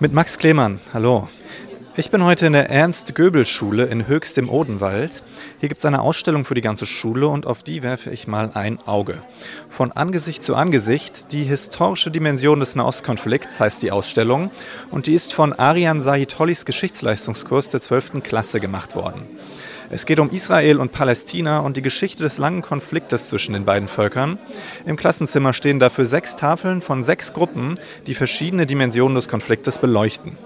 Mit Max Klemann, hallo. Ich bin heute in der Ernst-Göbel-Schule in Höchst im Odenwald. Hier gibt es eine Ausstellung für die ganze Schule und auf die werfe ich mal ein Auge. Von Angesicht zu Angesicht, die historische Dimension des Nahostkonflikts heißt die Ausstellung und die ist von Arian Sahitolis Geschichtsleistungskurs der 12. Klasse gemacht worden. Es geht um Israel und Palästina und die Geschichte des langen Konfliktes zwischen den beiden Völkern. Im Klassenzimmer stehen dafür sechs Tafeln von sechs Gruppen, die verschiedene Dimensionen des Konfliktes beleuchten.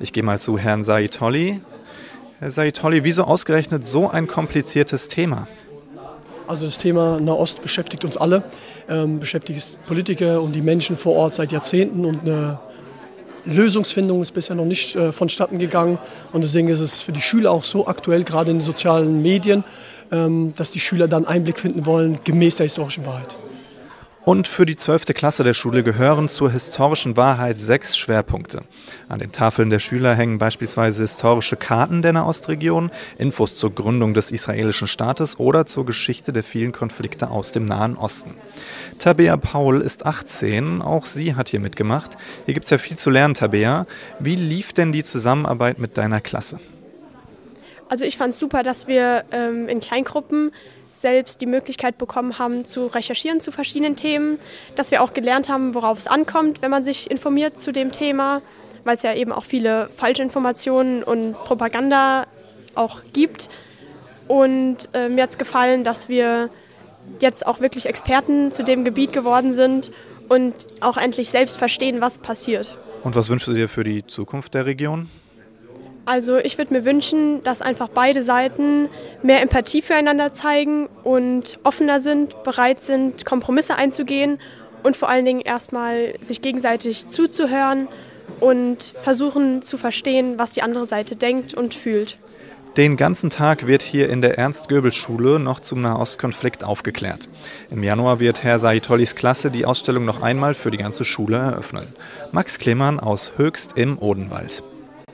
Ich gehe mal zu Herrn Saitolli. Herr Saitolli, wieso ausgerechnet so ein kompliziertes Thema? Also das Thema Nahost beschäftigt uns alle, ähm, beschäftigt Politiker und die Menschen vor Ort seit Jahrzehnten und eine Lösungsfindung ist bisher noch nicht äh, vonstatten gegangen. Und deswegen ist es für die Schüler auch so aktuell, gerade in den sozialen Medien, ähm, dass die Schüler dann Einblick finden wollen, gemäß der historischen Wahrheit. Und für die 12. Klasse der Schule gehören zur historischen Wahrheit sechs Schwerpunkte. An den Tafeln der Schüler hängen beispielsweise historische Karten der Nahostregion, Infos zur Gründung des israelischen Staates oder zur Geschichte der vielen Konflikte aus dem Nahen Osten. Tabea Paul ist 18, auch sie hat hier mitgemacht. Hier gibt es ja viel zu lernen, Tabea. Wie lief denn die Zusammenarbeit mit deiner Klasse? Also ich fand es super, dass wir ähm, in Kleingruppen selbst die Möglichkeit bekommen haben, zu recherchieren zu verschiedenen Themen, dass wir auch gelernt haben, worauf es ankommt, wenn man sich informiert zu dem Thema, weil es ja eben auch viele Falschinformationen und Propaganda auch gibt. Und äh, mir hat es gefallen, dass wir jetzt auch wirklich Experten zu dem Gebiet geworden sind und auch endlich selbst verstehen, was passiert. Und was wünschst du dir für die Zukunft der Region? Also ich würde mir wünschen, dass einfach beide Seiten mehr Empathie füreinander zeigen und offener sind, bereit sind, Kompromisse einzugehen und vor allen Dingen erstmal sich gegenseitig zuzuhören und versuchen zu verstehen, was die andere Seite denkt und fühlt. Den ganzen Tag wird hier in der Ernst-Göbel-Schule noch zum Nahostkonflikt aufgeklärt. Im Januar wird Herr Saitollis Klasse die Ausstellung noch einmal für die ganze Schule eröffnen. Max Klemann aus Höchst im Odenwald.